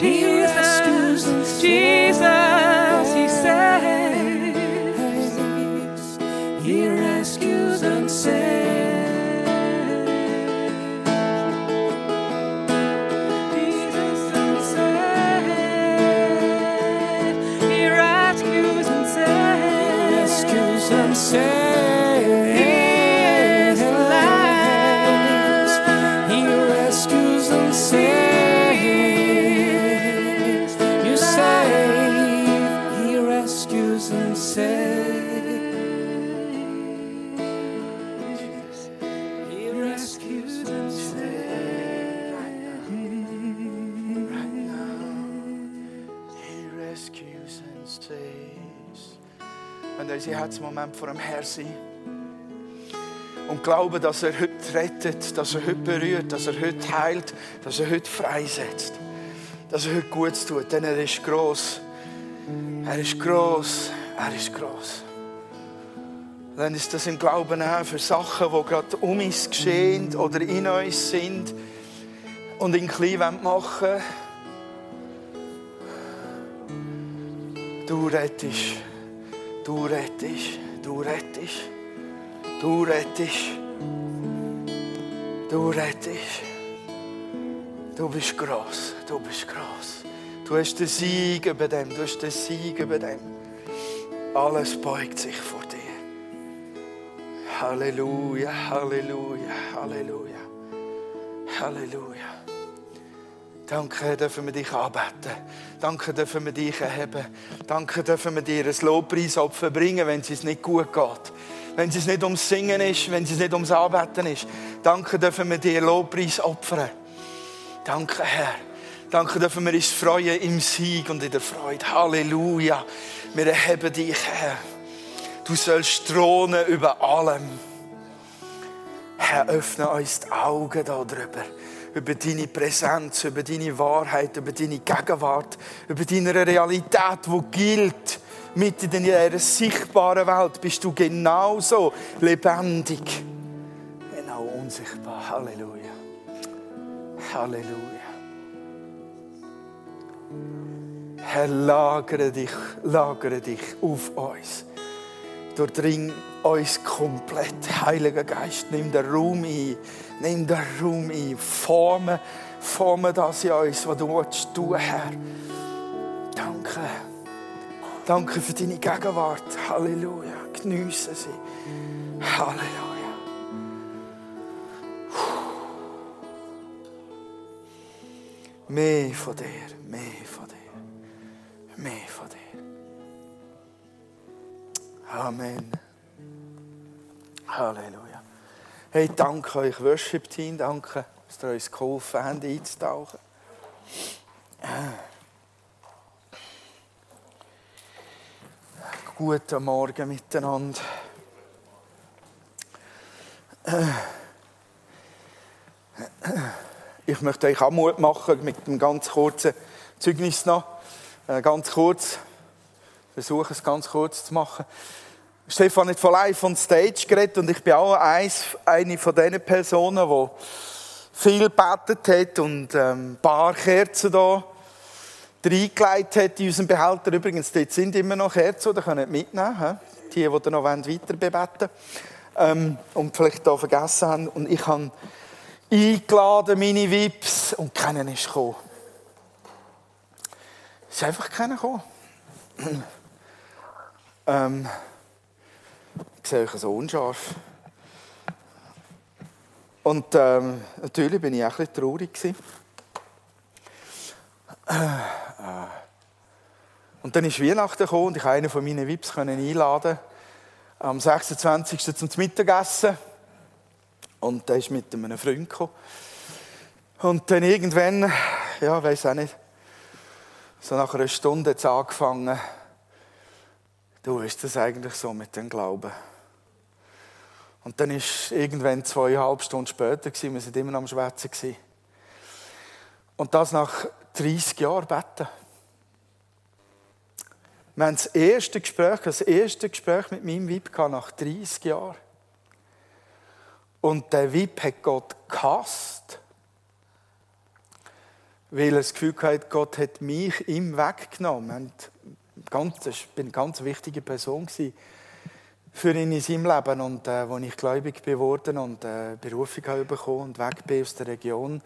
He rescues and Jesus, vor dem Herr sind und glauben, dass er heute rettet, dass er heute berührt, dass er heute heilt, dass er heute freisetzt, dass er heute Gutes tut, denn er ist groß. Er ist groß. Er ist groß. Dann ist das im Glauben auch für Sachen, die gerade um uns geschehen oder in uns sind und in klein machen. Du rettest, du rettest, du rettest. Du rettest. Du rettest. Du bist groß. Du bist groß. Du hast den Sieg über dem. Du hast den Sieg über dem. Alles beugt sich vor dir. Halleluja, Halleluja, Halleluja. Halleluja. Danke, dürfen wir dich anbeten. Danke, dürfen wir dich erheben. Danke, dürfen wir dir ein Lobpreisopfer bringen, wenn es uns nicht gut geht. Wenn es nicht ums Singen ist, wenn es nicht ums Anbeten ist. Danke, dürfen wir dir Lobpreis opfern. Danke, Herr. Danke, dürfen wir uns freuen im Sieg und in der Freude. Halleluja. Wir erheben dich, Herr. Du sollst thronen über allem. Herr, öffne uns die Augen darüber. Über deine Präsenz, über deine Wahrheit, über deine Gegenwart, über deine Realität, die gilt. Mitten in dieser sichtbaren Welt bist du genauso lebendig, genau unsichtbar. Halleluja. Halleluja. Herr, lagere dich, lagere dich auf uns. Durchdring uns komplett. Heiliger Geist, nimm den Raum ein. Nimm den Raum ein. Forme, forme das in uns, was du willst tun, Herr. Danke. Danke für deine Gegenwart. Halleluja. Geniesse sie. Halleluja. Mehr von dir, mehr von dir, mehr von dir. Amen. Halleluja. Hey, danke euch Worship-Team, danke, dass ihr uns geholfen habt, einzutauchen. Guten Morgen miteinander. Ich möchte euch auch Mut machen mit einem ganz kurzen Zeugnis noch. Äh, Ganz kurz. Versuche es ganz kurz zu machen. Stefan hat von live on stage geredet und ich bin auch eins, eine von diesen Personen, die viel gebetet hat und ähm, paar Kerzen da reingelegt hat in unseren Behälter. Übrigens, dort sind immer noch Kerzen, die könnt ihr mitnehmen. Die, die noch weiter bebeten ähm, und vielleicht da vergessen haben. Und ich habe eingeladen, meine Vips, und keiner ist gekommen. Es ist einfach keiner gekommen. ähm, ich sehe euch so unscharf. Und ähm, natürlich bin ich auch ein bisschen traurig. gewesen. Und dann ist Weihnachten gekommen und ich konnte einen von meinen Vips einladen. Am 26. zum Mittagessen. Und der ist mit einem Freund gekommen. Und dann irgendwann, ja, weiß auch nicht, so nach einer Stunde hat es angefangen. Du ist das eigentlich so mit dem Glauben? Und dann ist irgendwann zweieinhalb Stunden später gewesen, wir sind immer am Schwätzen gewesen. Und das nach 30 Jahren beten. Wir haben das erste Gespräch, das erste Gespräch mit meinem Weib nach 30 Jahren. Und der Weib hat Gott gehasst. weil er das Gefühl hatte, Gott hat mich ihm weggenommen. Und ganz, das war eine ganz wichtige Person für ihn in seinem Leben. Und äh, als ich gläubig geworden und äh, Berufung habe und weg bin aus der Region,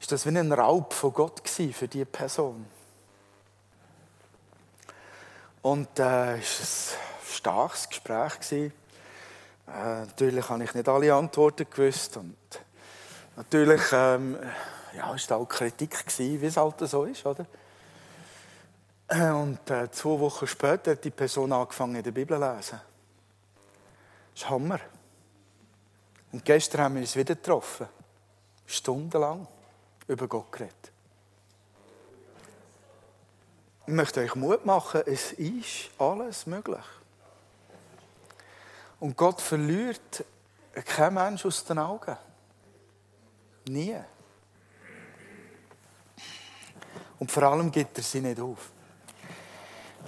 ist das wie ein Raub von Gott für diese Person. Und äh, es war ein starkes Gespräch. Äh, natürlich habe ich nicht alle Antworten gewusst. Und natürlich ähm, ja, es auch Kritik, wie es halt so ist. Oder? Äh, und äh, zwei Wochen später hat die Person angefangen, der Bibel zu lesen. Das ist Hammer. Und gestern haben wir uns wieder getroffen. Stundenlang über Gott geredet. Ich möchte euch Mut machen, es ist alles möglich. Und Gott verliert kein Mensch aus den Augen. Nie. Und vor allem gibt er sie nicht auf.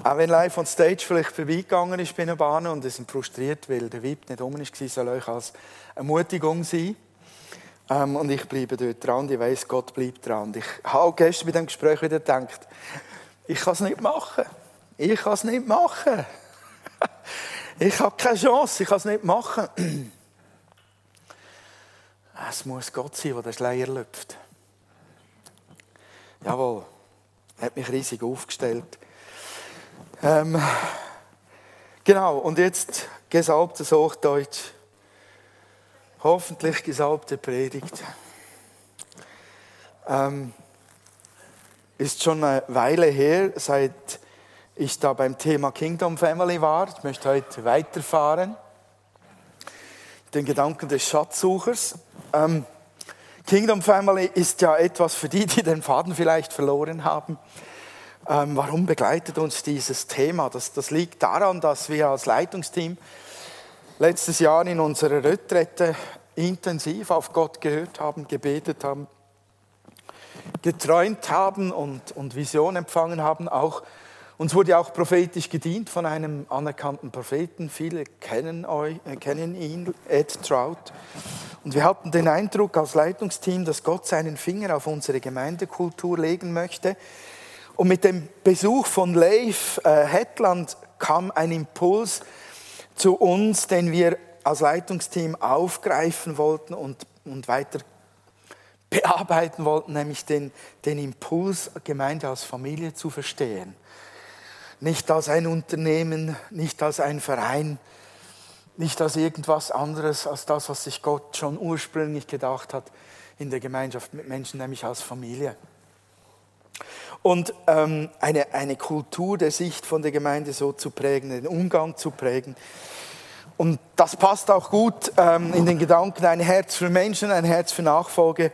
Auch wenn live on stage vielleicht vorbeigegangen ist bei einer Bahn und es frustriert, weil der VIP nicht um ist, soll euch als Ermutigung sein. Ähm, und ich bleibe dort dran. Ich weiß, Gott bleibt dran. Ich habe gestern bei diesem Gespräch wieder gedacht, ich kann es nicht machen. Ich kann es nicht machen. ich habe keine Chance, ich kann es nicht machen. es muss Gott sein, der den Schleier lüpft. Jawohl, er hat mich riesig aufgestellt. Ähm, genau, und jetzt gesalbtes Hochdeutsch. Hoffentlich gesalbte Predigt. Ähm, ist schon eine Weile her, seit ich da beim Thema Kingdom Family war. Ich möchte heute weiterfahren. Den Gedanken des Schatzsuchers. Ähm, Kingdom Family ist ja etwas für die, die den Faden vielleicht verloren haben. Ähm, warum begleitet uns dieses Thema? Das, das liegt daran, dass wir als Leitungsteam letztes Jahr in unserer Retrette intensiv auf Gott gehört haben, gebetet haben, geträumt haben und, und Vision empfangen haben. Auch, uns wurde auch prophetisch gedient von einem anerkannten Propheten. Viele kennen, euch, äh, kennen ihn, Ed Trout. Und wir hatten den Eindruck als Leitungsteam, dass Gott seinen Finger auf unsere Gemeindekultur legen möchte. Und mit dem Besuch von Leif äh, Hetland kam ein Impuls zu uns, den wir als Leitungsteam aufgreifen wollten und, und weiter bearbeiten wollten, nämlich den, den Impuls, Gemeinde als Familie zu verstehen. Nicht als ein Unternehmen, nicht als ein Verein, nicht als irgendwas anderes, als das, was sich Gott schon ursprünglich gedacht hat in der Gemeinschaft mit Menschen, nämlich als Familie. Und ähm, eine, eine Kultur der Sicht von der Gemeinde so zu prägen, den Umgang zu prägen. Und das passt auch gut ähm, in den Gedanken, ein Herz für Menschen, ein Herz für Nachfolge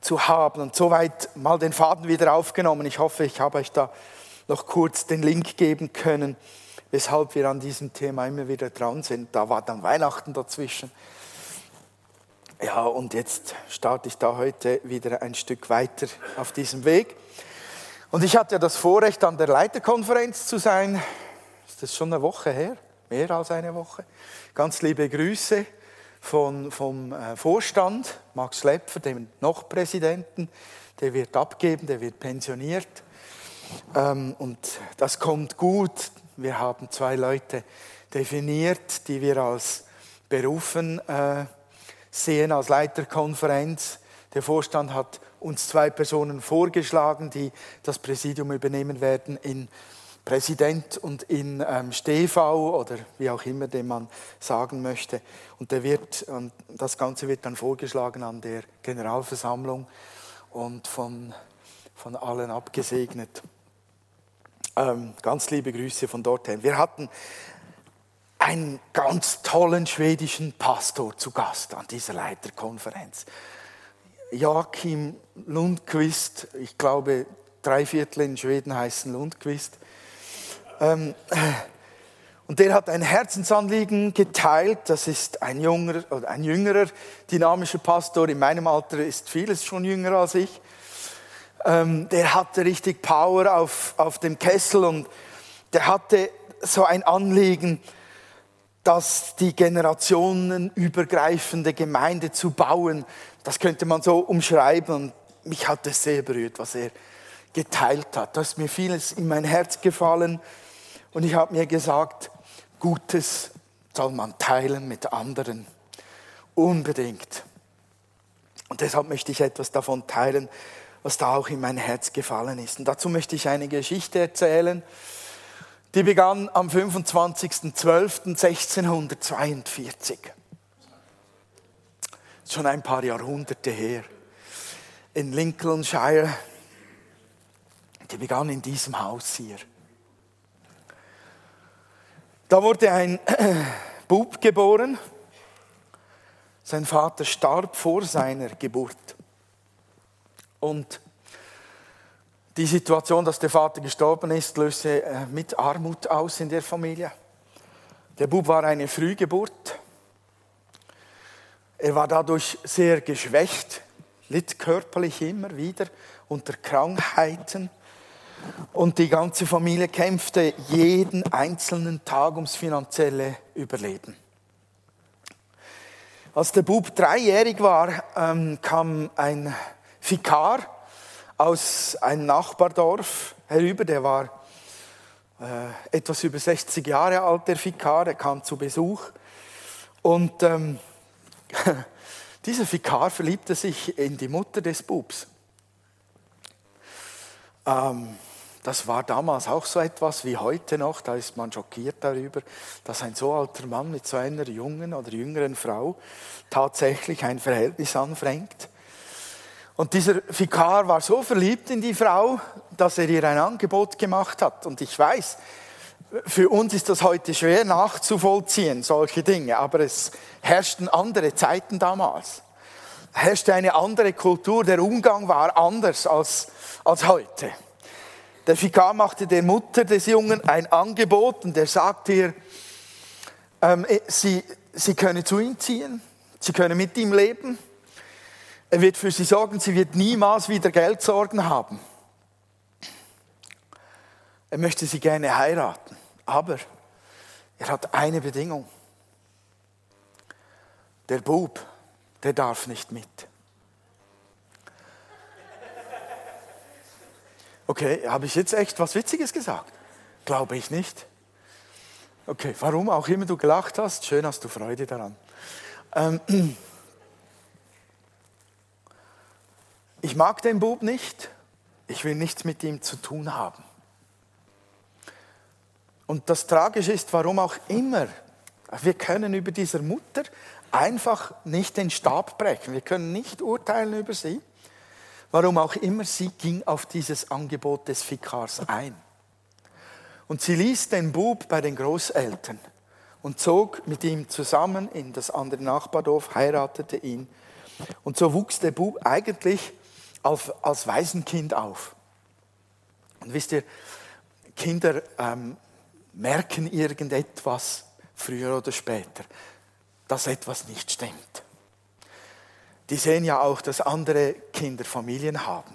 zu haben. Und soweit mal den Faden wieder aufgenommen. Ich hoffe, ich habe euch da noch kurz den Link geben können, weshalb wir an diesem Thema immer wieder dran sind. Da war dann Weihnachten dazwischen. Ja, und jetzt starte ich da heute wieder ein Stück weiter auf diesem Weg. Und ich hatte ja das Vorrecht, an der Leiterkonferenz zu sein. Ist das schon eine Woche her? Mehr als eine Woche. Ganz liebe Grüße von, vom äh, Vorstand, Max Lepfer, dem noch Präsidenten. Der wird abgeben, der wird pensioniert. Ähm, und das kommt gut. Wir haben zwei Leute definiert, die wir als berufen äh, sehen, als Leiterkonferenz. Der Vorstand hat uns zwei Personen vorgeschlagen, die das Präsidium übernehmen werden in Präsident und in ähm, Stehv oder wie auch immer, den man sagen möchte. Und der wird, und das Ganze wird dann vorgeschlagen an der Generalversammlung und von, von allen abgesegnet. Ähm, ganz liebe Grüße von dorthin. Wir hatten einen ganz tollen schwedischen Pastor zu Gast an dieser Leiterkonferenz. Joachim Lundqvist, ich glaube, drei Viertel in Schweden heißen Lundqvist. Ähm, und der hat ein Herzensanliegen geteilt. Das ist ein, junger, ein jüngerer dynamischer Pastor. In meinem Alter ist vieles schon jünger als ich. Ähm, der hatte richtig Power auf, auf dem Kessel und der hatte so ein Anliegen, dass die generationenübergreifende Gemeinde zu bauen, das könnte man so umschreiben. Und mich hat es sehr berührt, was er geteilt hat. Da ist mir vieles in mein Herz gefallen und ich habe mir gesagt, Gutes soll man teilen mit anderen. Unbedingt. Und deshalb möchte ich etwas davon teilen, was da auch in mein Herz gefallen ist. Und dazu möchte ich eine Geschichte erzählen, die begann am 25.12.1642. Schon ein paar Jahrhunderte her. In Lincolnshire. Die begann in diesem Haus hier. Da wurde ein Bub geboren. Sein Vater starb vor seiner Geburt. Und die Situation, dass der Vater gestorben ist, löste äh, mit Armut aus in der Familie. Der Bub war eine Frühgeburt. Er war dadurch sehr geschwächt, litt körperlich immer wieder unter Krankheiten. Und die ganze Familie kämpfte jeden einzelnen Tag ums finanzielle Überleben. Als der Bub dreijährig war, ähm, kam ein Vikar aus einem Nachbardorf herüber, der war äh, etwas über 60 Jahre alt, der Vikar, der kam zu Besuch. Und ähm, dieser Vikar verliebte sich in die Mutter des Bubs. Ähm, das war damals auch so etwas wie heute noch, da ist man schockiert darüber, dass ein so alter Mann mit so einer jungen oder jüngeren Frau tatsächlich ein Verhältnis anfängt. Und dieser Vikar war so verliebt in die Frau, dass er ihr ein Angebot gemacht hat. Und ich weiß, für uns ist das heute schwer nachzuvollziehen, solche Dinge, aber es herrschten andere Zeiten damals. Es herrschte eine andere Kultur, der Umgang war anders als, als heute. Der Vikar machte der Mutter des Jungen ein Angebot und er sagte ihr, ähm, sie, sie könne zu ihm ziehen, sie könne mit ihm leben er wird für sie sorgen, sie wird niemals wieder Geldsorgen haben. Er möchte sie gerne heiraten, aber er hat eine Bedingung. Der Bub, der darf nicht mit. Okay, habe ich jetzt echt was Witziges gesagt? Glaube ich nicht. Okay, warum auch immer du gelacht hast, schön hast du Freude daran. Ähm, ich mag den Bub nicht, ich will nichts mit ihm zu tun haben. Und das Tragische ist, warum auch immer, wir können über dieser Mutter einfach nicht den Stab brechen. Wir können nicht urteilen über sie. Warum auch immer, sie ging auf dieses Angebot des Vikars ein. Und sie ließ den Bub bei den Großeltern und zog mit ihm zusammen in das andere Nachbardorf, heiratete ihn. Und so wuchs der Bub eigentlich als, als Waisenkind auf. Und wisst ihr, Kinder ähm, merken irgendetwas früher oder später, dass etwas nicht stimmt. Die sehen ja auch, dass andere Kinder Familien haben,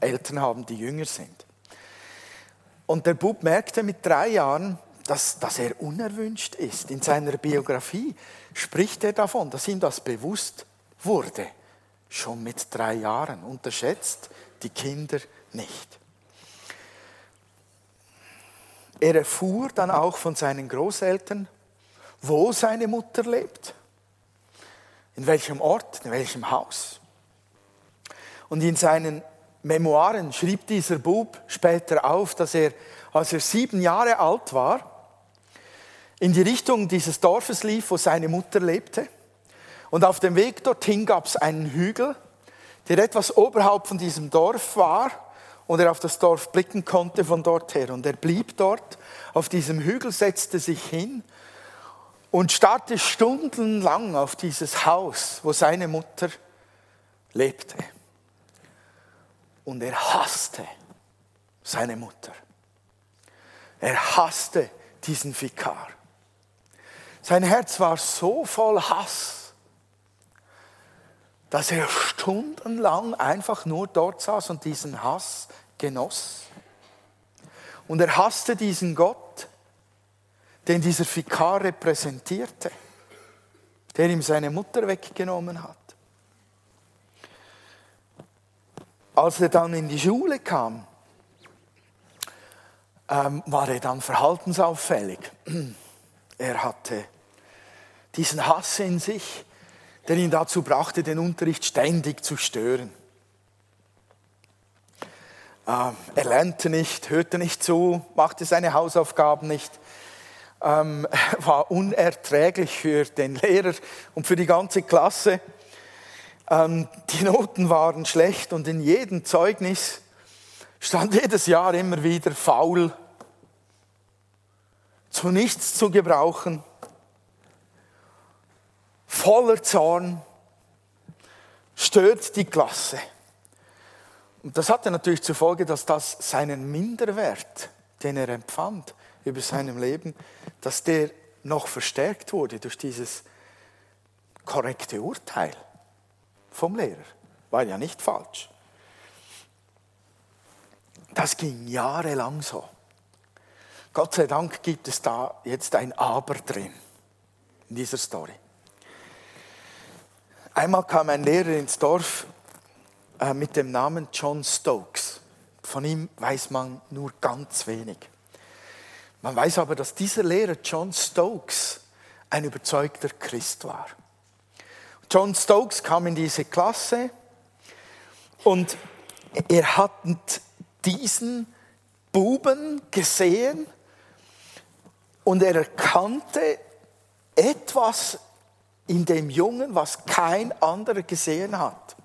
Eltern haben, die jünger sind. Und der Bub merkte mit drei Jahren, dass, dass er unerwünscht ist. In seiner Biografie spricht er davon, dass ihm das bewusst wurde schon mit drei Jahren. Unterschätzt die Kinder nicht. Er erfuhr dann auch von seinen Großeltern, wo seine Mutter lebt, in welchem Ort, in welchem Haus. Und in seinen Memoiren schrieb dieser Bub später auf, dass er, als er sieben Jahre alt war, in die Richtung dieses Dorfes lief, wo seine Mutter lebte und auf dem Weg dorthin gab es einen Hügel, der etwas oberhalb von diesem Dorf war und er auf das Dorf blicken konnte von dort her. Und er blieb dort auf diesem Hügel, setzte sich hin und starrte stundenlang auf dieses Haus, wo seine Mutter lebte. Und er hasste seine Mutter. Er hasste diesen Vikar. Sein Herz war so voll Hass dass er stundenlang einfach nur dort saß und diesen Hass genoss. Und er hasste diesen Gott, den dieser Vikar repräsentierte, der ihm seine Mutter weggenommen hat. als er dann in die Schule kam, ähm, war er dann verhaltensauffällig. Er hatte diesen Hass in sich, der ihn dazu brachte, den Unterricht ständig zu stören. Ähm, er lernte nicht, hörte nicht zu, machte seine Hausaufgaben nicht, ähm, war unerträglich für den Lehrer und für die ganze Klasse. Ähm, die Noten waren schlecht und in jedem Zeugnis stand jedes Jahr immer wieder faul, zu nichts zu gebrauchen, voller Zorn, stört die Klasse. Und das hatte natürlich zur Folge, dass das seinen Minderwert, den er empfand über seinem Leben, dass der noch verstärkt wurde durch dieses korrekte Urteil vom Lehrer. War ja nicht falsch. Das ging jahrelang so. Gott sei Dank gibt es da jetzt ein Aber drin in dieser Story. Einmal kam ein Lehrer ins Dorf äh, mit dem Namen John Stokes. Von ihm weiß man nur ganz wenig. Man weiß aber, dass dieser Lehrer John Stokes ein überzeugter Christ war. John Stokes kam in diese Klasse und er hat diesen Buben gesehen und er erkannte etwas in dem Jungen, was kein anderer gesehen hat.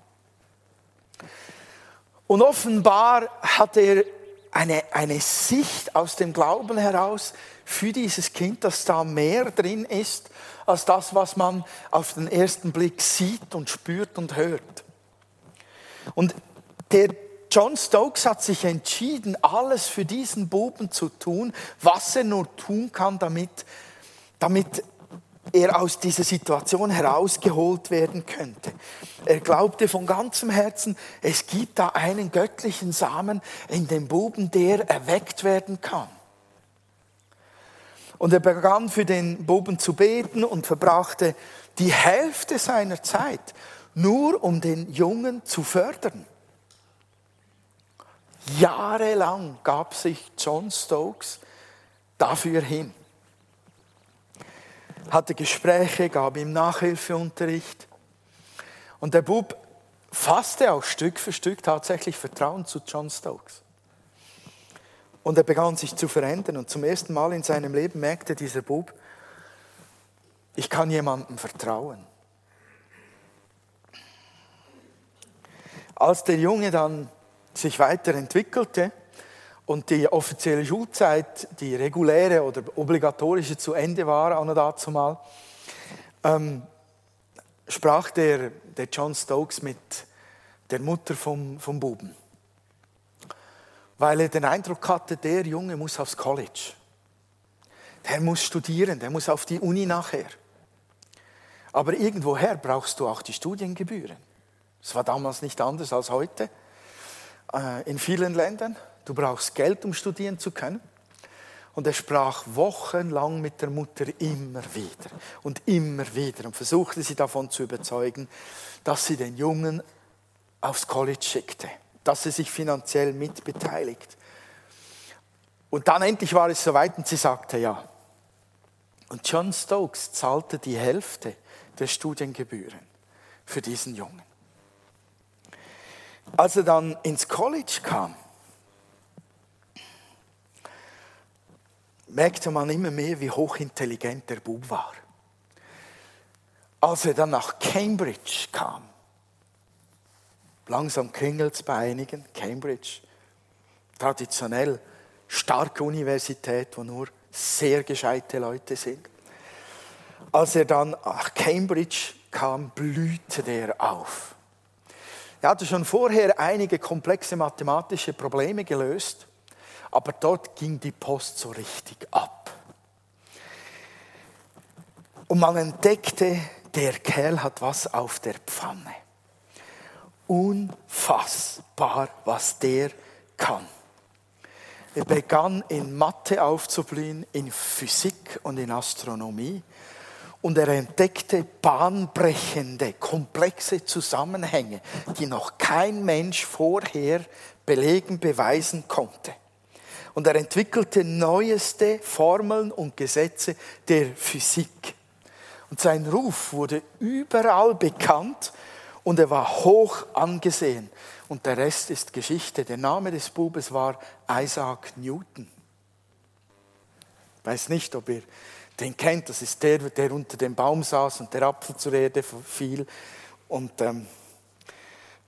Und offenbar hat er eine, eine Sicht aus dem Glauben heraus für dieses Kind, dass da mehr drin ist, als das, was man auf den ersten Blick sieht und spürt und hört. Und der John Stokes hat sich entschieden, alles für diesen Buben zu tun, was er nur tun kann, damit, damit er aus dieser Situation herausgeholt werden könnte. Er glaubte von ganzem Herzen, es gibt da einen göttlichen Samen in dem Buben, der erweckt werden kann. Und er begann für den Buben zu beten und verbrachte die Hälfte seiner Zeit nur um den Jungen zu fördern. Jahrelang gab sich John Stokes dafür hin hatte Gespräche, gab ihm Nachhilfeunterricht. Und der Bub fasste auch Stück für Stück tatsächlich Vertrauen zu John Stokes. Und er begann sich zu verändern. Und zum ersten Mal in seinem Leben merkte dieser Bub, ich kann jemandem vertrauen. Als der Junge dann sich weiterentwickelte, und die offizielle Schulzeit, die reguläre oder obligatorische zu Ende war, auch noch dazu mal, ähm, sprach der, der John Stokes mit der Mutter vom, vom Buben. Weil er den Eindruck hatte, der Junge muss aufs College. Der muss studieren, der muss auf die Uni nachher. Aber irgendwoher brauchst du auch die Studiengebühren. Das war damals nicht anders als heute äh, in vielen Ländern. Du brauchst Geld, um studieren zu können. Und er sprach wochenlang mit der Mutter immer wieder und immer wieder und versuchte sie davon zu überzeugen, dass sie den Jungen aufs College schickte, dass sie sich finanziell mitbeteiligt. Und dann endlich war es soweit und sie sagte ja. Und John Stokes zahlte die Hälfte der Studiengebühren für diesen Jungen. Als er dann ins College kam, merkte man immer mehr, wie hochintelligent der Bub war. Als er dann nach Cambridge kam, langsam klingelt es bei einigen, Cambridge, traditionell starke Universität, wo nur sehr gescheite Leute sind. Als er dann nach Cambridge kam, blühte der auf. Er hatte schon vorher einige komplexe mathematische Probleme gelöst aber dort ging die Post so richtig ab. Und man entdeckte, der Kerl hat was auf der Pfanne. Unfassbar, was der kann. Er begann in Mathe aufzublühen, in Physik und in Astronomie. und er entdeckte bahnbrechende, komplexe Zusammenhänge, die noch kein Mensch vorher belegen, beweisen konnte. Und er entwickelte neueste Formeln und Gesetze der Physik. Und sein Ruf wurde überall bekannt und er war hoch angesehen. Und der Rest ist Geschichte. Der Name des Bubes war Isaac Newton. Ich weiß nicht, ob ihr den kennt. Das ist der, der unter dem Baum saß und der Apfel zur Erde fiel und ähm,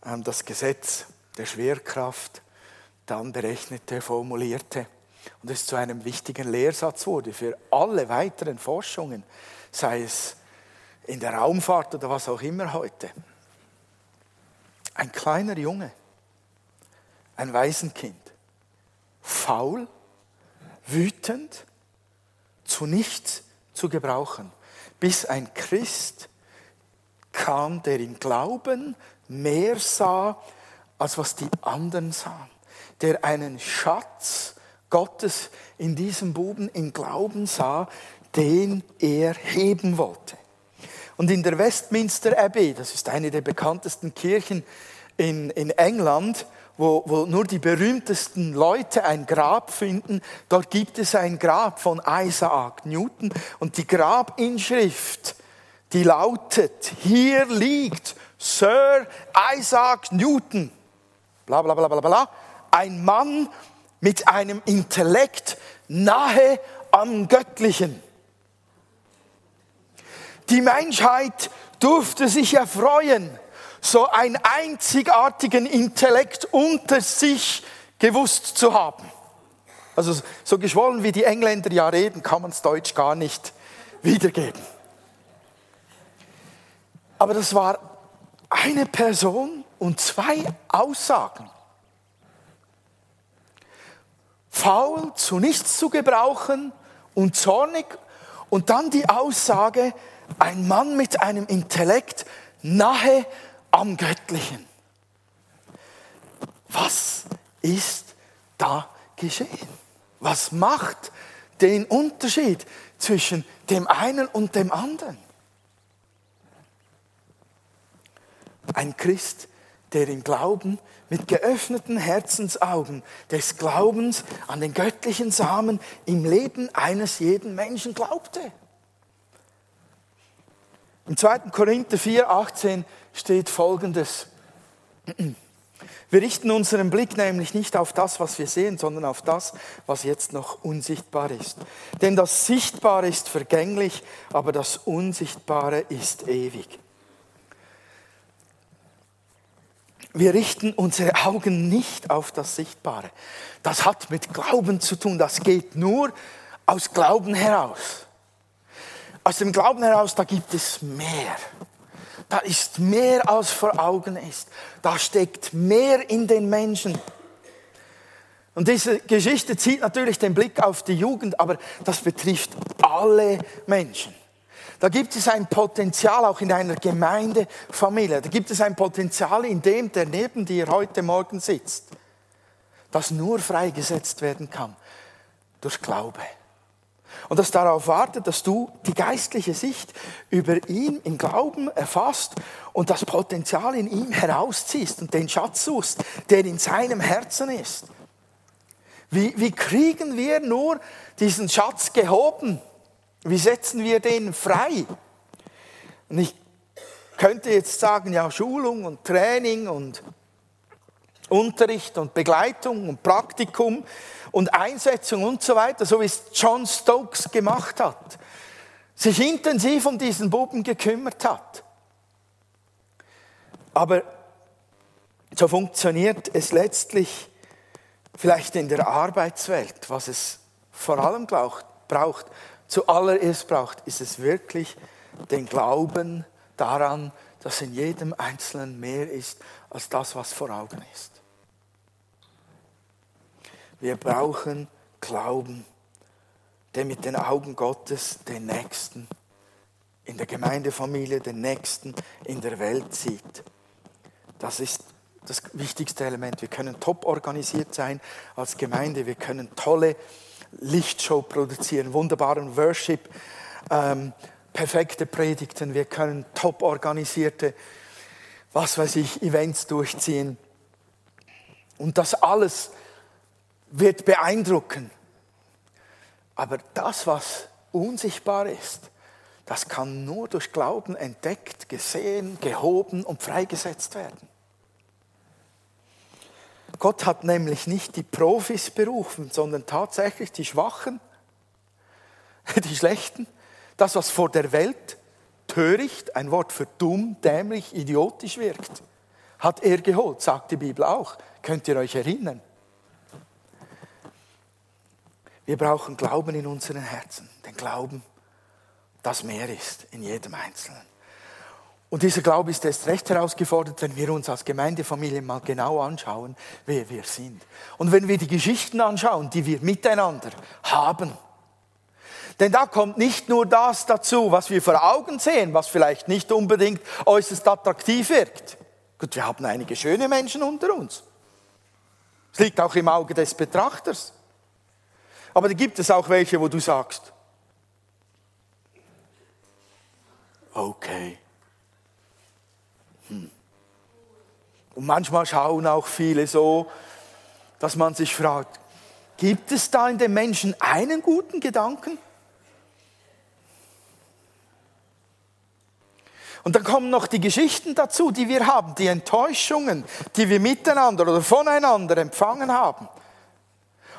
ähm, das Gesetz der Schwerkraft dann berechnete, formulierte und es zu einem wichtigen Lehrsatz wurde für alle weiteren Forschungen, sei es in der Raumfahrt oder was auch immer heute. Ein kleiner Junge, ein Waisenkind, faul, wütend, zu nichts zu gebrauchen, bis ein Christ kam, der im Glauben mehr sah, als was die anderen sahen, der einen Schatz Gottes in diesem Buben im Glauben sah, den er heben wollte. Und in der Westminster Abbey, das ist eine der bekanntesten Kirchen in, in England, wo, wo nur die berühmtesten Leute ein Grab finden, dort gibt es ein Grab von Isaac Newton. Und die Grabinschrift, die lautet, hier liegt Sir Isaac Newton, bla bla bla bla bla, ein Mann mit einem Intellekt nahe am Göttlichen. Die Menschheit durfte sich erfreuen, so einen einzigartigen Intellekt unter sich gewusst zu haben. Also so geschwollen wie die Engländer ja reden, kann man es Deutsch gar nicht wiedergeben. Aber das war eine Person und zwei Aussagen. Faul, zu nichts zu gebrauchen und zornig und dann die Aussage, ein Mann mit einem Intellekt nahe am Göttlichen. Was ist da geschehen? Was macht den Unterschied zwischen dem einen und dem anderen? Ein Christ, der im Glauben mit geöffneten Herzensaugen des Glaubens an den göttlichen Samen im Leben eines jeden Menschen glaubte. Im 2. Korinther 4, 18 steht Folgendes. Wir richten unseren Blick nämlich nicht auf das, was wir sehen, sondern auf das, was jetzt noch unsichtbar ist. Denn das Sichtbare ist vergänglich, aber das Unsichtbare ist ewig. Wir richten unsere Augen nicht auf das Sichtbare. Das hat mit Glauben zu tun. Das geht nur aus Glauben heraus. Aus dem Glauben heraus, da gibt es mehr. Da ist mehr, als vor Augen ist. Da steckt mehr in den Menschen. Und diese Geschichte zieht natürlich den Blick auf die Jugend, aber das betrifft alle Menschen. Da gibt es ein Potenzial auch in einer Gemeindefamilie. Da gibt es ein Potenzial in dem, der neben dir heute Morgen sitzt, das nur freigesetzt werden kann durch Glaube und das darauf wartet, dass du die geistliche Sicht über ihn im Glauben erfasst und das Potenzial in ihm herausziehst und den Schatz suchst, der in seinem Herzen ist. Wie, wie kriegen wir nur diesen Schatz gehoben? Wie setzen wir den frei? Und ich könnte jetzt sagen, ja, Schulung und Training und Unterricht und Begleitung und Praktikum und Einsetzung und so weiter, so wie es John Stokes gemacht hat, sich intensiv um diesen Buben gekümmert hat. Aber so funktioniert es letztlich vielleicht in der Arbeitswelt, was es vor allem braucht, zuallererst braucht, ist es wirklich den Glauben daran, dass in jedem Einzelnen mehr ist als das, was vor Augen ist. Wir brauchen Glauben, der mit den Augen Gottes den Nächsten in der Gemeindefamilie, den Nächsten in der Welt sieht. Das ist das wichtigste Element. Wir können top organisiert sein als Gemeinde. Wir können tolle Lichtshow produzieren, wunderbaren Worship. Ähm, perfekte Predigten, wir können top organisierte, was weiß ich, Events durchziehen. Und das alles wird beeindrucken. Aber das, was unsichtbar ist, das kann nur durch Glauben entdeckt, gesehen, gehoben und freigesetzt werden. Gott hat nämlich nicht die Profis berufen, sondern tatsächlich die Schwachen, die Schlechten, das, was vor der Welt töricht, ein Wort für dumm, dämlich, idiotisch wirkt, hat er geholt, sagt die Bibel auch. Könnt ihr euch erinnern? Wir brauchen Glauben in unseren Herzen, den Glauben, das mehr ist in jedem Einzelnen. Und dieser Glaube ist erst recht herausgefordert, wenn wir uns als Gemeindefamilie mal genau anschauen, wer wir sind. Und wenn wir die Geschichten anschauen, die wir miteinander haben. Denn da kommt nicht nur das dazu, was wir vor Augen sehen, was vielleicht nicht unbedingt äußerst attraktiv wirkt. Gut, wir haben einige schöne Menschen unter uns. Es liegt auch im Auge des Betrachters. Aber da gibt es auch welche, wo du sagst, okay. Und manchmal schauen auch viele so, dass man sich fragt, gibt es da in den Menschen einen guten Gedanken? Und dann kommen noch die Geschichten dazu, die wir haben, die Enttäuschungen, die wir miteinander oder voneinander empfangen haben.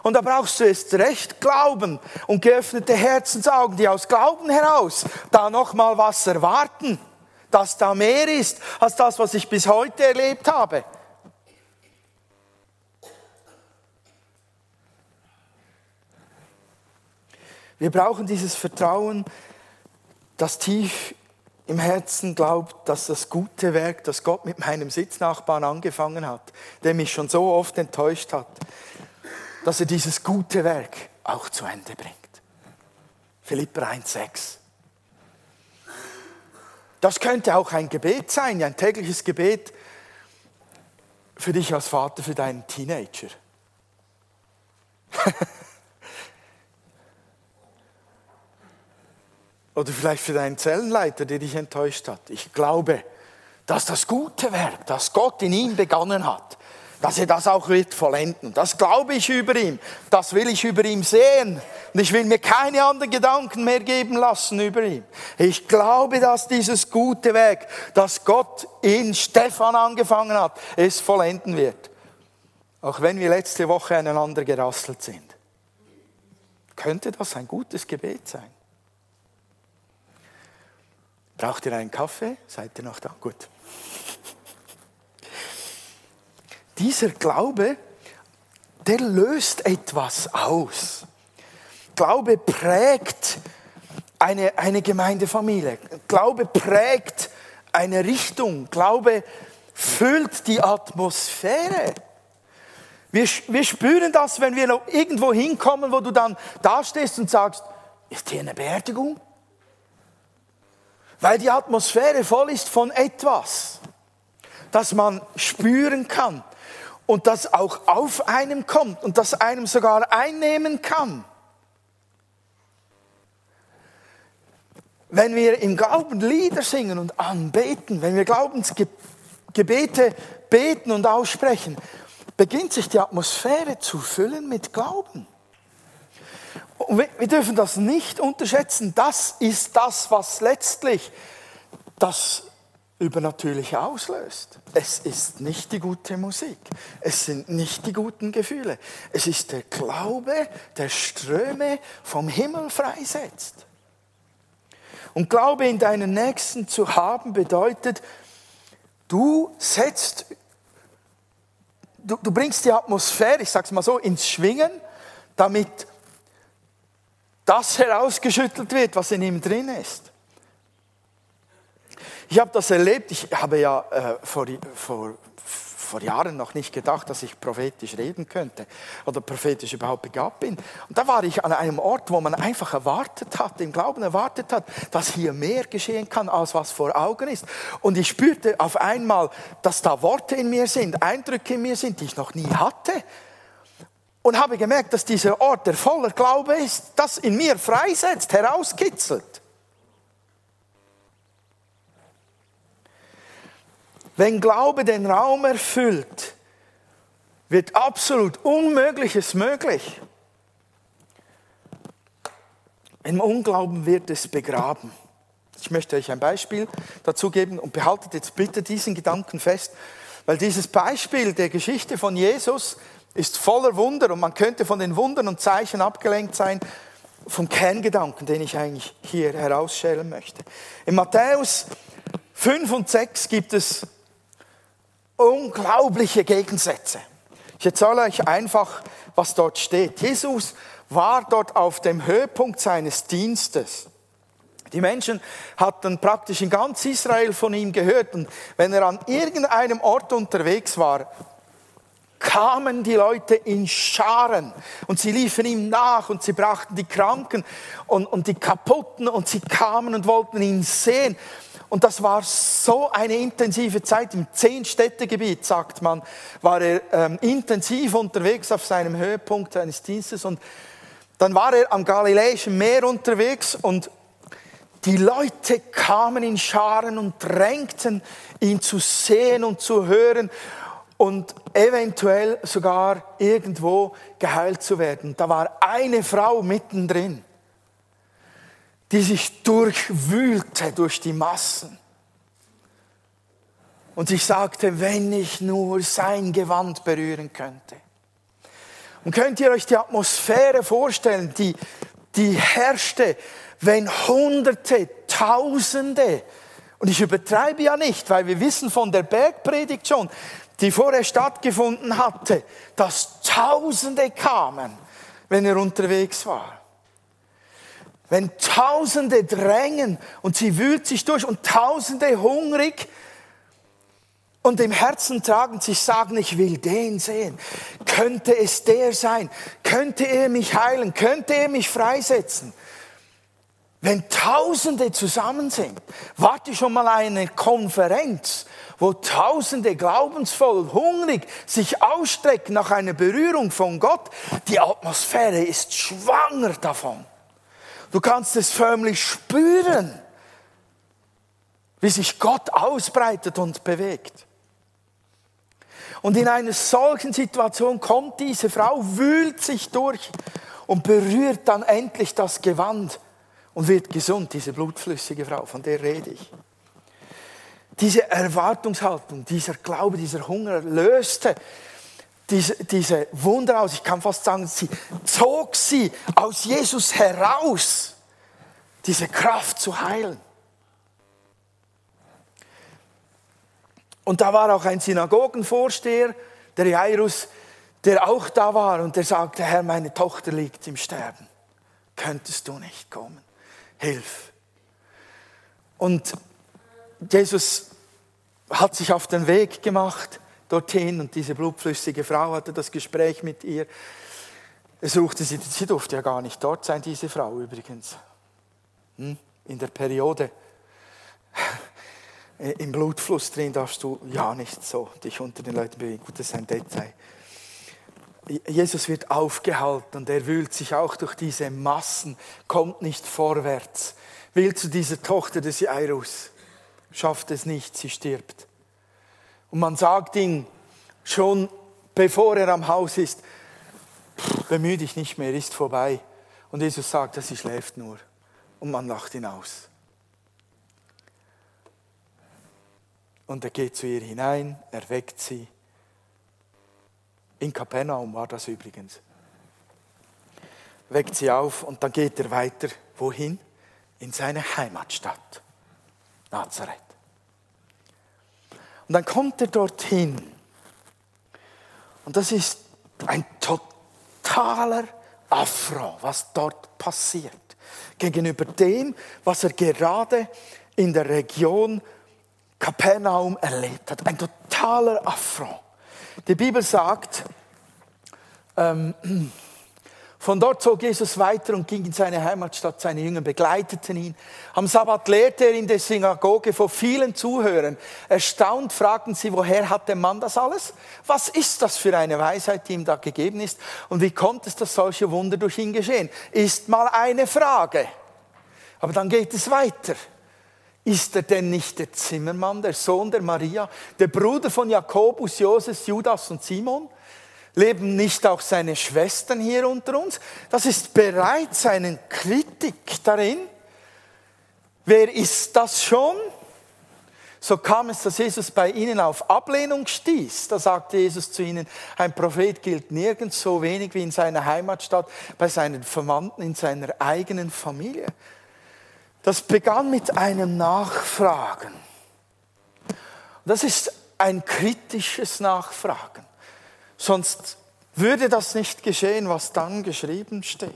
Und da brauchst du erst recht Glauben und geöffnete Herzensaugen, die aus Glauben heraus da nochmal was erwarten, dass da mehr ist als das, was ich bis heute erlebt habe. Wir brauchen dieses Vertrauen, das tief im Herzen glaubt, dass das gute Werk, das Gott mit meinem Sitznachbarn angefangen hat, der mich schon so oft enttäuscht hat, dass er dieses gute Werk auch zu Ende bringt. Philipper 1,6. Das könnte auch ein Gebet sein, ein tägliches Gebet für dich als Vater, für deinen Teenager. Oder vielleicht für deinen Zellenleiter, der dich enttäuscht hat. Ich glaube, dass das gute Werk, das Gott in ihm begonnen hat, dass er das auch wird vollenden. Das glaube ich über ihm. Das will ich über ihm sehen. Und ich will mir keine anderen Gedanken mehr geben lassen über ihn. Ich glaube, dass dieses gute Werk, das Gott in Stefan angefangen hat, es vollenden wird. Auch wenn wir letzte Woche aneinander gerasselt sind. Könnte das ein gutes Gebet sein? Braucht ihr einen Kaffee? Seid ihr noch da? Gut. Dieser Glaube, der löst etwas aus. Glaube prägt eine, eine Gemeindefamilie. Glaube prägt eine Richtung. Glaube füllt die Atmosphäre. Wir, wir spüren das, wenn wir noch irgendwo hinkommen, wo du dann dastehst und sagst, ist hier eine Beerdigung? Weil die Atmosphäre voll ist von etwas, das man spüren kann und das auch auf einem kommt und das einem sogar einnehmen kann. Wenn wir im Glauben Lieder singen und anbeten, wenn wir Glaubensgebete beten und aussprechen, beginnt sich die Atmosphäre zu füllen mit Glauben. Und wir dürfen das nicht unterschätzen. Das ist das, was letztlich das Übernatürliche auslöst. Es ist nicht die gute Musik. Es sind nicht die guten Gefühle. Es ist der Glaube, der Ströme vom Himmel freisetzt. Und Glaube in deinen Nächsten zu haben bedeutet, du setzt, du, du bringst die Atmosphäre, ich sage es mal so, ins Schwingen, damit das herausgeschüttelt wird, was in ihm drin ist. Ich habe das erlebt, ich habe ja äh, vor, vor, vor Jahren noch nicht gedacht, dass ich prophetisch reden könnte oder prophetisch überhaupt begabt bin. Und da war ich an einem Ort, wo man einfach erwartet hat, im Glauben erwartet hat, dass hier mehr geschehen kann, als was vor Augen ist. Und ich spürte auf einmal, dass da Worte in mir sind, Eindrücke in mir sind, die ich noch nie hatte und habe gemerkt, dass dieser Ort, der voller Glaube ist, das in mir freisetzt, herauskitzelt. Wenn Glaube den Raum erfüllt, wird absolut Unmögliches möglich. Im Unglauben wird es begraben. Ich möchte euch ein Beispiel dazu geben und behaltet jetzt bitte diesen Gedanken fest, weil dieses Beispiel der Geschichte von Jesus ist voller Wunder und man könnte von den Wundern und Zeichen abgelenkt sein vom Kerngedanken, den ich eigentlich hier herausstellen möchte. In Matthäus 5 und 6 gibt es unglaubliche Gegensätze. Ich erzähle euch einfach, was dort steht. Jesus war dort auf dem Höhepunkt seines Dienstes. Die Menschen hatten praktisch in ganz Israel von ihm gehört und wenn er an irgendeinem Ort unterwegs war, kamen die Leute in Scharen und sie liefen ihm nach und sie brachten die Kranken und, und die Kaputten und sie kamen und wollten ihn sehen. Und das war so eine intensive Zeit. Im Zehn-Städtegebiet, sagt man, war er ähm, intensiv unterwegs auf seinem Höhepunkt seines Dienstes. Und dann war er am Galiläischen Meer unterwegs und die Leute kamen in Scharen und drängten, ihn zu sehen und zu hören und eventuell sogar irgendwo geheilt zu werden. Da war eine Frau mittendrin, die sich durchwühlte durch die Massen. Und sich sagte, wenn ich nur sein Gewand berühren könnte. Und könnt ihr euch die Atmosphäre vorstellen, die, die herrschte, wenn Hunderte, Tausende, und ich übertreibe ja nicht, weil wir wissen von der Bergpredigt schon, die vorher stattgefunden hatte, dass Tausende kamen, wenn er unterwegs war. Wenn Tausende drängen und sie wühlt sich durch und Tausende hungrig und im Herzen tragen sich sagen, ich will den sehen. Könnte es der sein? Könnte er mich heilen? Könnte er mich freisetzen? Wenn Tausende zusammen sind, warte schon mal eine Konferenz, wo Tausende glaubensvoll, hungrig sich ausstrecken nach einer Berührung von Gott. Die Atmosphäre ist schwanger davon. Du kannst es förmlich spüren, wie sich Gott ausbreitet und bewegt. Und in einer solchen Situation kommt diese Frau, wühlt sich durch und berührt dann endlich das Gewand und wird gesund, diese blutflüssige Frau, von der rede ich. Diese Erwartungshaltung, dieser Glaube, dieser Hunger löste diese, diese Wunder aus. Ich kann fast sagen, sie zog sie aus Jesus heraus, diese Kraft zu heilen. Und da war auch ein Synagogenvorsteher, der Jairus, der auch da war und der sagte, Herr, meine Tochter liegt im Sterben. Könntest du nicht kommen? Hilf. Und Jesus hat sich auf den Weg gemacht dorthin und diese blutflüssige Frau hatte das Gespräch mit ihr. Er suchte sie, sie durfte ja gar nicht dort sein, diese Frau übrigens. Hm? In der Periode im Blutfluss drin darfst du ja nicht so dich unter den Leuten bewegen. Gut, das ist ein Detail. Jesus wird aufgehalten und er wühlt sich auch durch diese Massen, kommt nicht vorwärts, will zu dieser Tochter des Jairus schafft es nicht, sie stirbt. Und man sagt ihm schon, bevor er am Haus ist, bemühe dich nicht mehr, ist vorbei. Und Jesus sagt, dass sie schläft nur. Und man lacht ihn aus. Und er geht zu ihr hinein, er weckt sie. In Kapernaum war das übrigens. Weckt sie auf und dann geht er weiter. Wohin? In seine Heimatstadt. Nazareth. Und dann kommt er dorthin. Und das ist ein totaler Affront, was dort passiert. Gegenüber dem, was er gerade in der Region Kapernaum erlebt hat. Ein totaler Affront. Die Bibel sagt, ähm, von dort zog Jesus weiter und ging in seine Heimatstadt. Seine Jünger begleiteten ihn. Am Sabbat lehrte er in der Synagoge vor vielen Zuhörern. Erstaunt fragten sie, woher hat der Mann das alles? Was ist das für eine Weisheit, die ihm da gegeben ist? Und wie kommt es, dass solche Wunder durch ihn geschehen? Ist mal eine Frage. Aber dann geht es weiter. Ist er denn nicht der Zimmermann, der Sohn der Maria, der Bruder von Jakobus, Joses, Judas und Simon? Leben nicht auch seine Schwestern hier unter uns? Das ist bereits eine Kritik darin. Wer ist das schon? So kam es, dass Jesus bei ihnen auf Ablehnung stieß. Da sagte Jesus zu ihnen, ein Prophet gilt nirgends so wenig wie in seiner Heimatstadt, bei seinen Verwandten, in seiner eigenen Familie. Das begann mit einem Nachfragen. Das ist ein kritisches Nachfragen. Sonst würde das nicht geschehen, was dann geschrieben steht.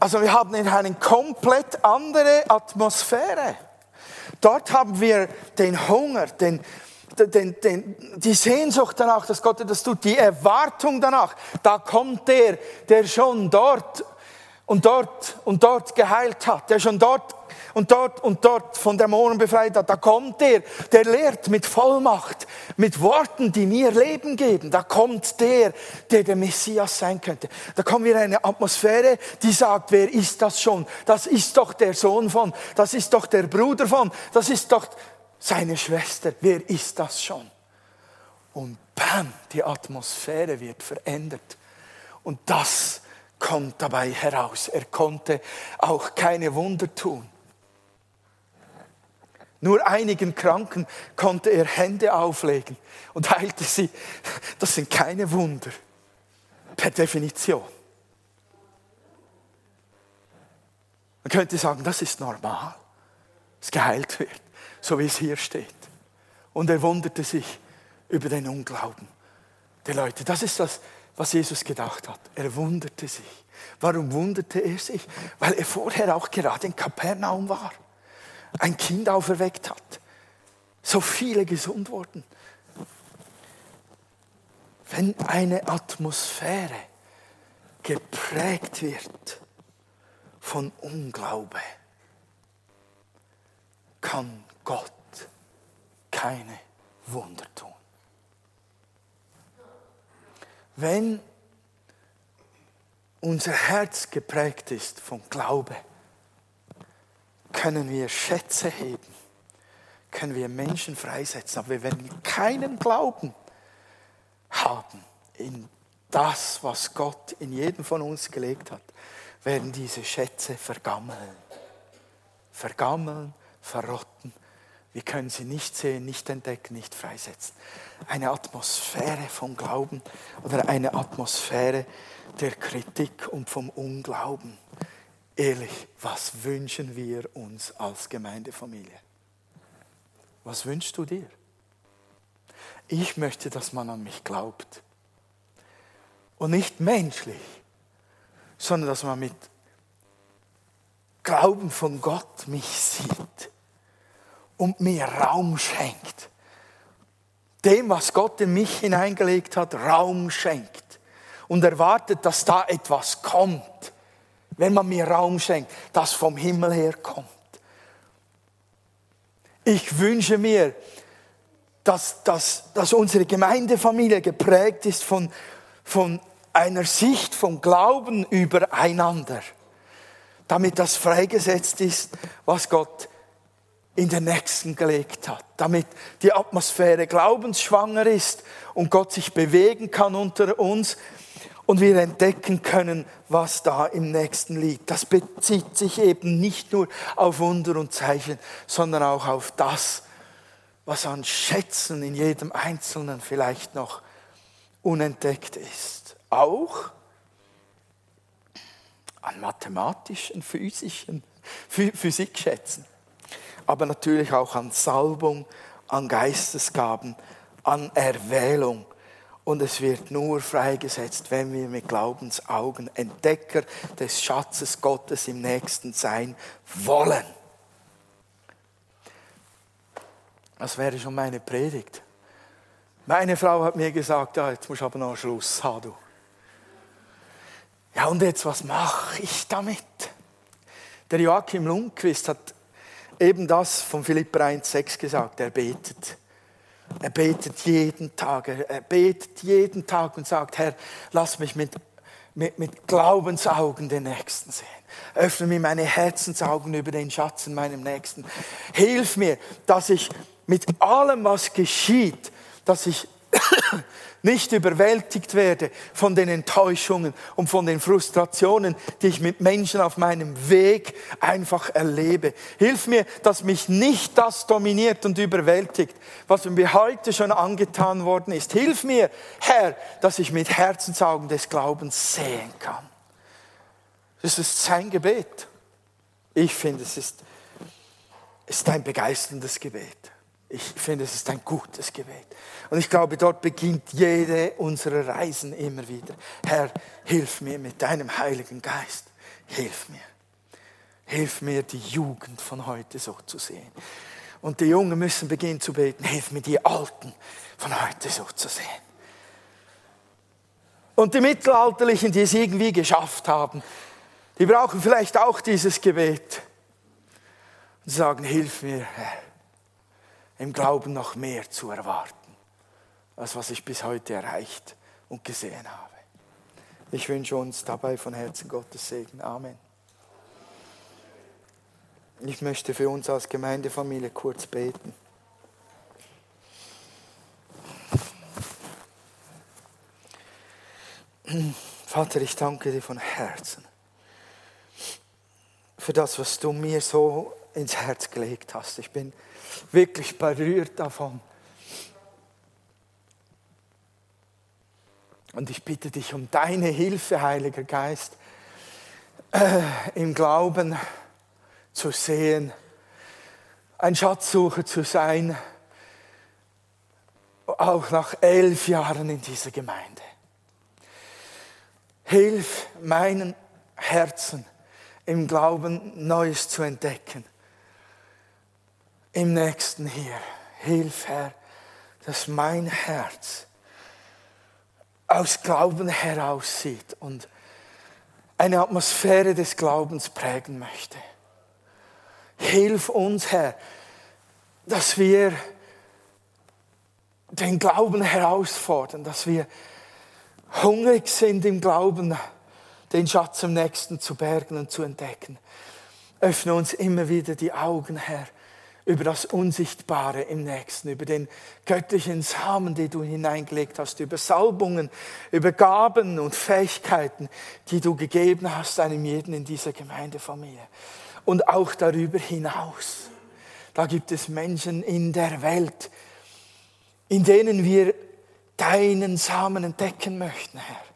Also wir haben eine komplett andere Atmosphäre. Dort haben wir den Hunger, den, den, den, die Sehnsucht danach, dass Gott das tut, die Erwartung danach. Da kommt der, der schon dort und dort und dort geheilt hat, der schon dort und dort und dort von Dämonen befreit hat. Da kommt der, der lehrt mit Vollmacht, mit Worten, die mir Leben geben. Da kommt der, der der Messias sein könnte. Da kommen wir in eine Atmosphäre, die sagt, wer ist das schon? Das ist doch der Sohn von, das ist doch der Bruder von, das ist doch seine Schwester. Wer ist das schon? Und bam, die Atmosphäre wird verändert. Und das kommt dabei heraus. Er konnte auch keine Wunder tun. Nur einigen Kranken konnte er Hände auflegen und heilte sie. Das sind keine Wunder, per Definition. Man könnte sagen, das ist normal, dass geheilt wird, so wie es hier steht. Und er wunderte sich über den Unglauben der Leute. Das ist das, was Jesus gedacht hat. Er wunderte sich. Warum wunderte er sich? Weil er vorher auch gerade in Kapernaum war ein Kind auferweckt hat. So viele gesund wurden. Wenn eine Atmosphäre geprägt wird von Unglaube, kann Gott keine Wunder tun. Wenn unser Herz geprägt ist von Glaube, können wir Schätze heben, können wir Menschen freisetzen, aber wir keinen Glauben haben in das, was Gott in jedem von uns gelegt hat, werden diese Schätze vergammeln. Vergammeln, verrotten. Wir können sie nicht sehen, nicht entdecken, nicht freisetzen. Eine Atmosphäre vom Glauben oder eine Atmosphäre der Kritik und vom Unglauben Ehrlich, was wünschen wir uns als Gemeindefamilie? Was wünschst du dir? Ich möchte, dass man an mich glaubt. Und nicht menschlich, sondern dass man mit Glauben von Gott mich sieht und mir Raum schenkt. Dem, was Gott in mich hineingelegt hat, Raum schenkt und erwartet, dass da etwas kommt wenn man mir Raum schenkt, das vom Himmel her kommt. Ich wünsche mir, dass, dass, dass unsere Gemeindefamilie geprägt ist von, von einer Sicht von Glauben übereinander, damit das freigesetzt ist, was Gott in den Nächsten gelegt hat, damit die Atmosphäre glaubensschwanger ist und Gott sich bewegen kann unter uns, und wir entdecken können, was da im Nächsten liegt. Das bezieht sich eben nicht nur auf Wunder und Zeichen, sondern auch auf das, was an Schätzen in jedem Einzelnen vielleicht noch unentdeckt ist. Auch an mathematischen, physischen, Physikschätzen, aber natürlich auch an Salbung, an Geistesgaben, an Erwählung und es wird nur freigesetzt, wenn wir mit Glaubensaugen Entdecker des Schatzes Gottes im Nächsten sein wollen. Das wäre schon meine Predigt. Meine Frau hat mir gesagt, ja, jetzt muss ich aber noch Schluss haben. Du. Ja, und jetzt, was mache ich damit? Der Joachim Lundquist hat eben das von Philipp 1,6 gesagt, er betet. Er betet jeden Tag, er betet jeden Tag und sagt, Herr, lass mich mit mit, mit Glaubensaugen den Nächsten sehen. Öffne mir meine Herzensaugen über den Schatz in meinem Nächsten. Hilf mir, dass ich mit allem, was geschieht, dass ich nicht überwältigt werde von den Enttäuschungen und von den Frustrationen, die ich mit Menschen auf meinem Weg einfach erlebe. Hilf mir, dass mich nicht das dominiert und überwältigt, was mir heute schon angetan worden ist. Hilf mir, Herr, dass ich mit Herzensaugen des Glaubens sehen kann. Das ist sein Gebet. Ich finde, es ist, ist ein begeisterndes Gebet. Ich finde, es ist ein gutes Gebet. Und ich glaube, dort beginnt jede unserer Reisen immer wieder. Herr, hilf mir mit deinem Heiligen Geist. Hilf mir. Hilf mir, die Jugend von heute so zu sehen. Und die Jungen müssen beginnen zu beten. Hilf mir, die Alten von heute so zu sehen. Und die Mittelalterlichen, die es irgendwie geschafft haben, die brauchen vielleicht auch dieses Gebet. Und sagen, hilf mir, Herr, im Glauben noch mehr zu erwarten, als was ich bis heute erreicht und gesehen habe. Ich wünsche uns dabei von Herzen Gottes Segen. Amen. Ich möchte für uns als Gemeindefamilie kurz beten. Vater, ich danke dir von Herzen für das, was du mir so ins Herz gelegt hast. Ich bin wirklich berührt davon. Und ich bitte dich um deine Hilfe, Heiliger Geist, äh, im Glauben zu sehen, ein Schatzsucher zu sein, auch nach elf Jahren in dieser Gemeinde. Hilf meinen Herzen im Glauben Neues zu entdecken im Nächsten hier. Hilf, Herr, dass mein Herz aus Glauben heraussieht und eine Atmosphäre des Glaubens prägen möchte. Hilf uns, Herr, dass wir den Glauben herausfordern, dass wir hungrig sind im Glauben, den Schatz im Nächsten zu bergen und zu entdecken. Öffne uns immer wieder die Augen, Herr, über das Unsichtbare im Nächsten, über den göttlichen Samen, den du hineingelegt hast, über Salbungen, über Gaben und Fähigkeiten, die du gegeben hast einem jeden in dieser Gemeindefamilie. Und auch darüber hinaus. Da gibt es Menschen in der Welt, in denen wir deinen Samen entdecken möchten, Herr.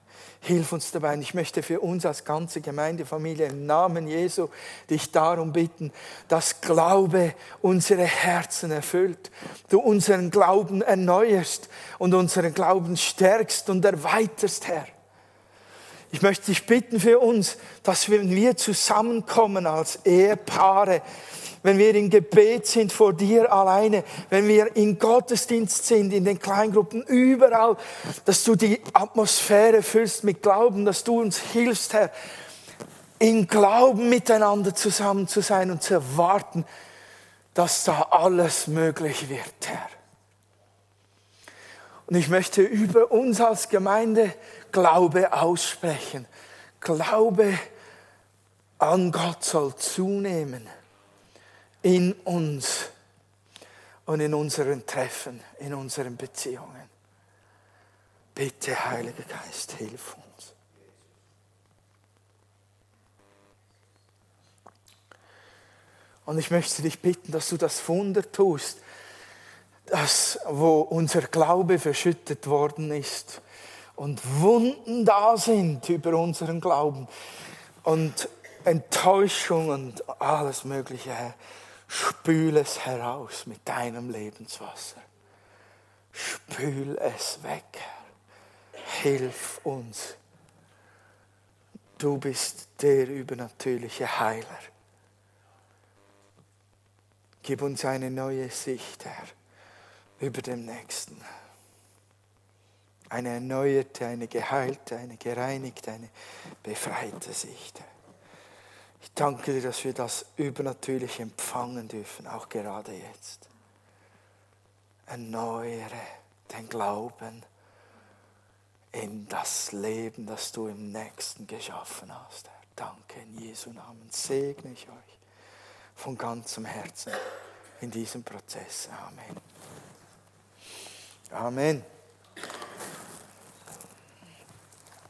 Hilf uns dabei. Und ich möchte für uns als ganze Gemeindefamilie im Namen Jesu dich darum bitten, dass Glaube unsere Herzen erfüllt. Du unseren Glauben erneuerst und unseren Glauben stärkst und erweiterst, Herr. Ich möchte dich bitten für uns, dass wenn wir zusammenkommen als Ehepaare, wenn wir in Gebet sind vor dir alleine, wenn wir in Gottesdienst sind, in den Kleingruppen, überall, dass du die Atmosphäre füllst mit Glauben, dass du uns hilfst, Herr, in Glauben miteinander zusammen zu sein und zu erwarten, dass da alles möglich wird, Herr. Und ich möchte über uns als Gemeinde Glaube aussprechen. Glaube an Gott soll zunehmen in uns und in unseren Treffen, in unseren Beziehungen. Bitte, Heiliger Geist, hilf uns. Und ich möchte dich bitten, dass du das Wunder tust, das, wo unser Glaube verschüttet worden ist und Wunden da sind über unseren Glauben und Enttäuschung und alles Mögliche, Herr. Spül es heraus mit deinem Lebenswasser. Spül es weg, Herr. Hilf uns. Du bist der übernatürliche Heiler. Gib uns eine neue Sicht, Herr, über den Nächsten. Eine erneuerte, eine geheilte, eine gereinigte, eine befreite Sicht. Herr. Ich danke dir, dass wir das übernatürlich empfangen dürfen, auch gerade jetzt. Erneuere den Glauben in das Leben, das du im Nächsten geschaffen hast. Herr. Danke in Jesu Namen. Segne ich euch von ganzem Herzen in diesem Prozess. Amen. Amen.